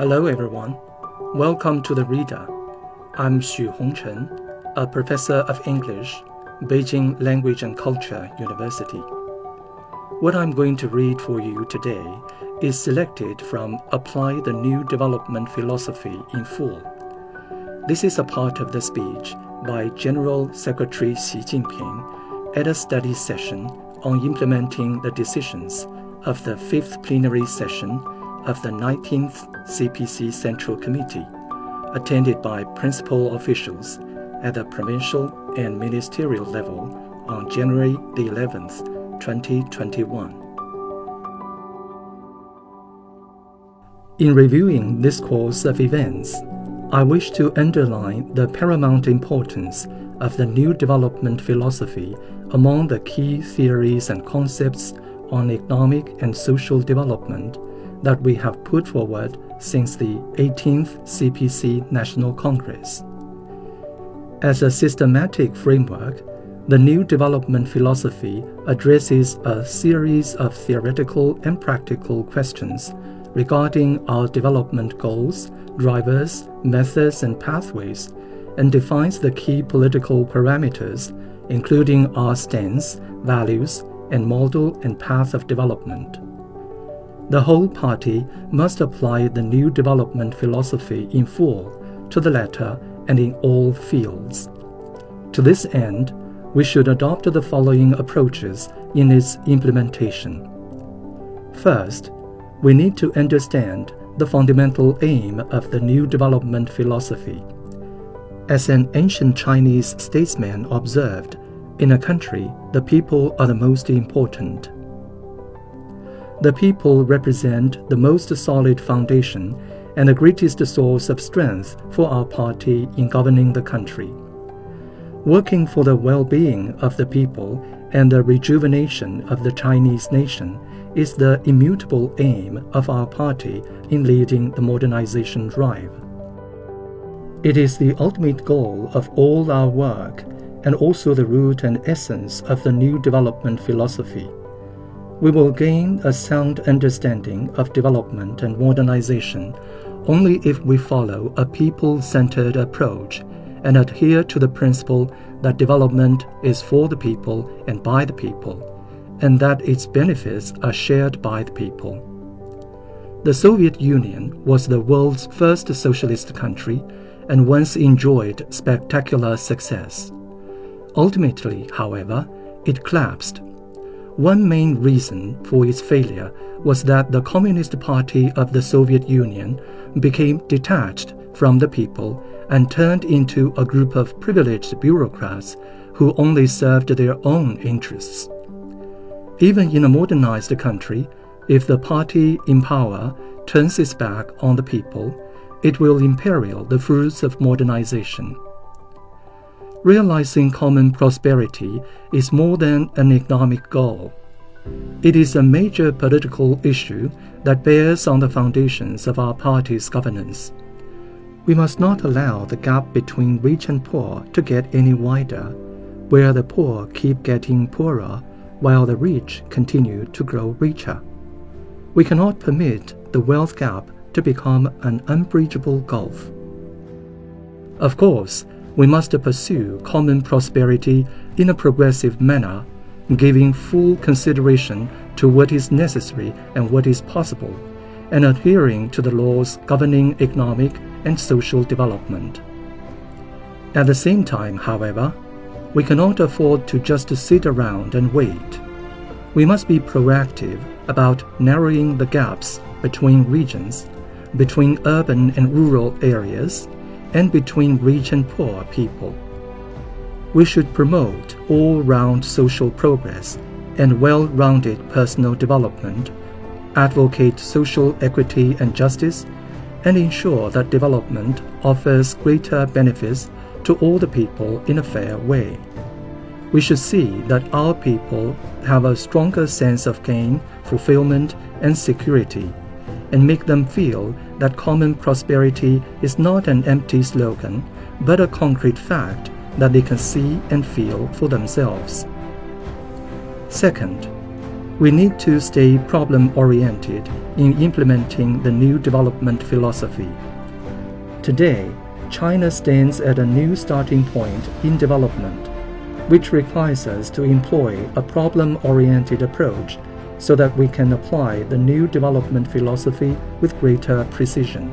Hello, everyone. Welcome to The Reader. I'm Xu Hongchen, a professor of English, Beijing Language and Culture University. What I'm going to read for you today is selected from Apply the New Development Philosophy in Full. This is a part of the speech by General Secretary Xi Jinping at a study session on implementing the decisions of the fifth plenary session of the 19th CPC Central Committee, attended by principal officials at the provincial and ministerial level on January the 11th, 2021. In reviewing this course of events, I wish to underline the paramount importance of the new development philosophy among the key theories and concepts on economic and social development that we have put forward since the 18th CPC National Congress. As a systematic framework, the new development philosophy addresses a series of theoretical and practical questions regarding our development goals, drivers, methods, and pathways, and defines the key political parameters, including our stance, values, and model and path of development. The whole party must apply the new development philosophy in full to the letter and in all fields. To this end, we should adopt the following approaches in its implementation. First, we need to understand the fundamental aim of the new development philosophy. As an ancient Chinese statesman observed, in a country, the people are the most important. The people represent the most solid foundation and the greatest source of strength for our party in governing the country. Working for the well being of the people and the rejuvenation of the Chinese nation is the immutable aim of our party in leading the modernization drive. It is the ultimate goal of all our work and also the root and essence of the new development philosophy we will gain a sound understanding of development and modernization only if we follow a people centered approach and adhere to the principle that development is for the people and by the people, and that its benefits are shared by the people. The Soviet Union was the world's first socialist country and once enjoyed spectacular success. Ultimately, however, it collapsed one main reason for its failure was that the Communist Party of the Soviet Union became detached from the people and turned into a group of privileged bureaucrats who only served their own interests. Even in a modernized country, if the party in power turns its back on the people, it will imperil the fruits of modernization. Realizing common prosperity is more than an economic goal. It is a major political issue that bears on the foundations of our party's governance. We must not allow the gap between rich and poor to get any wider, where the poor keep getting poorer while the rich continue to grow richer. We cannot permit the wealth gap to become an unbridgeable gulf. Of course, we must pursue common prosperity in a progressive manner, giving full consideration to what is necessary and what is possible, and adhering to the laws governing economic and social development. At the same time, however, we cannot afford to just sit around and wait. We must be proactive about narrowing the gaps between regions, between urban and rural areas, and between rich and poor people. We should promote all round social progress and well rounded personal development, advocate social equity and justice, and ensure that development offers greater benefits to all the people in a fair way. We should see that our people have a stronger sense of gain, fulfillment, and security and make them feel that common prosperity is not an empty slogan, but a concrete fact that they can see and feel for themselves. Second, We need to stay problem oriented in implementing the new development philosophy. Today, China stands at a new starting point in development, which requires us to employ a problem oriented approach so that we can apply the new development philosophy with greater precision.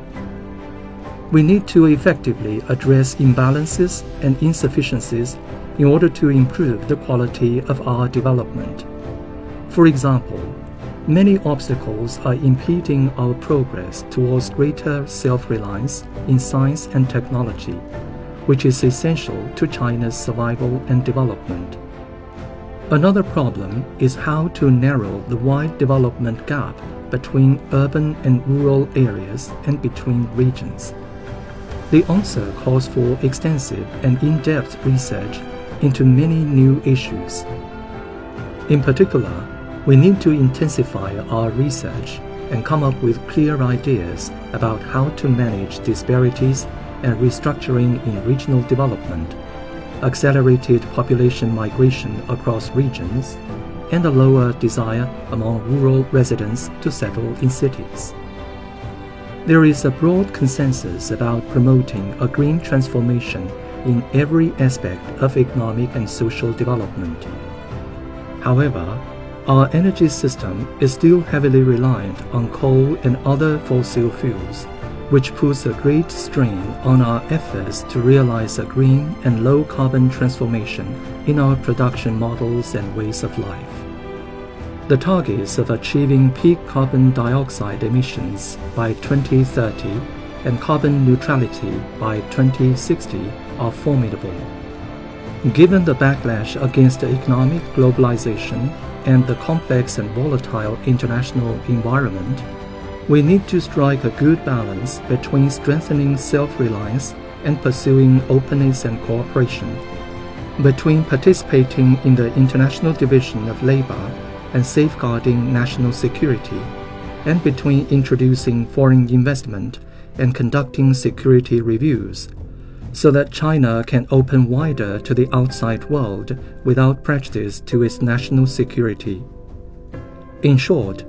We need to effectively address imbalances and insufficiencies in order to improve the quality of our development. For example, many obstacles are impeding our progress towards greater self reliance in science and technology, which is essential to China's survival and development. Another problem is how to narrow the wide development gap between urban and rural areas and between regions. The answer calls for extensive and in depth research into many new issues. In particular, we need to intensify our research and come up with clear ideas about how to manage disparities and restructuring in regional development, accelerated population migration across regions, and a lower desire among rural residents to settle in cities. There is a broad consensus about promoting a green transformation in every aspect of economic and social development. However, our energy system is still heavily reliant on coal and other fossil fuels, which puts a great strain on our efforts to realize a green and low carbon transformation in our production models and ways of life. The targets of achieving peak carbon dioxide emissions by 2030 and carbon neutrality by 2060 are formidable. Given the backlash against economic globalization and the complex and volatile international environment, we need to strike a good balance between strengthening self reliance and pursuing openness and cooperation, between participating in the international division of labor and safeguarding national security, and between introducing foreign investment and conducting security reviews so that China can open wider to the outside world without prejudice to its national security. In short,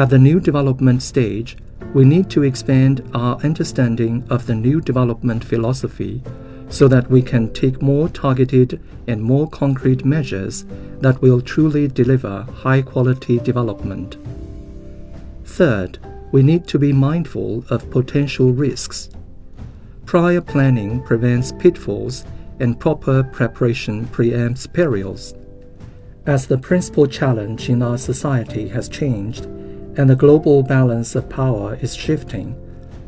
at the new development stage, we need to expand our understanding of the new development philosophy so that we can take more targeted and more concrete measures that will truly deliver high quality development. Third, we need to be mindful of potential risks. Prior planning prevents pitfalls and proper preparation preempts perils. As the principal challenge in our society has changed and the global balance of power is shifting,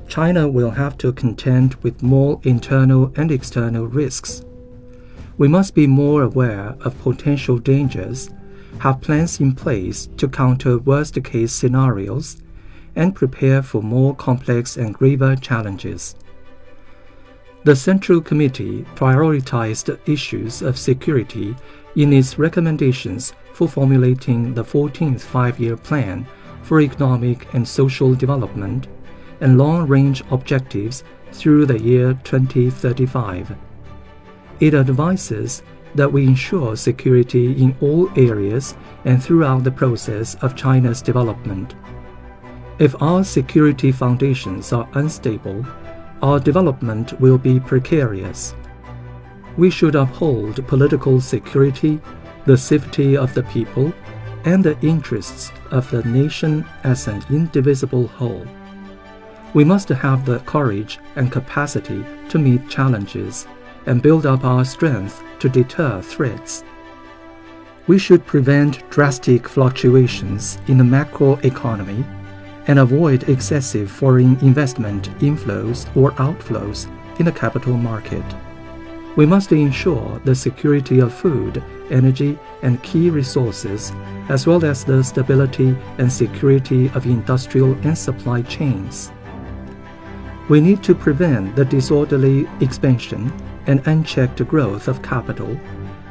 China will have to contend with more internal and external risks. We must be more aware of potential dangers, have plans in place to counter worst case scenarios, and prepare for more complex and graver challenges. The Central Committee prioritized issues of security in its recommendations for formulating the 14th Five Year Plan for Economic and Social Development and long range objectives through the year 2035. It advises that we ensure security in all areas and throughout the process of China's development. If our security foundations are unstable, our development will be precarious. We should uphold political security, the safety of the people, and the interests of the nation as an indivisible whole. We must have the courage and capacity to meet challenges and build up our strength to deter threats. We should prevent drastic fluctuations in the macroeconomy and avoid excessive foreign investment inflows or outflows in the capital market. We must ensure the security of food, energy, and key resources, as well as the stability and security of industrial and supply chains. We need to prevent the disorderly expansion and unchecked growth of capital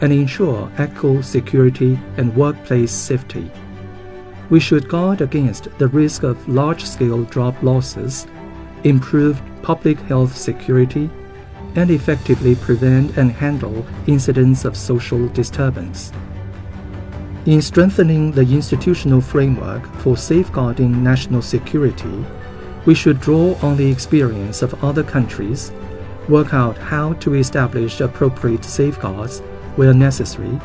and ensure eco security and workplace safety we should guard against the risk of large scale job losses, improve public health security, and effectively prevent and handle incidents of social disturbance. In strengthening the institutional framework for safeguarding national security, we should draw on the experience of other countries, work out how to establish appropriate safeguards where necessary,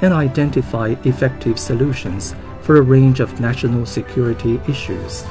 and identify effective solutions for a range of national security issues.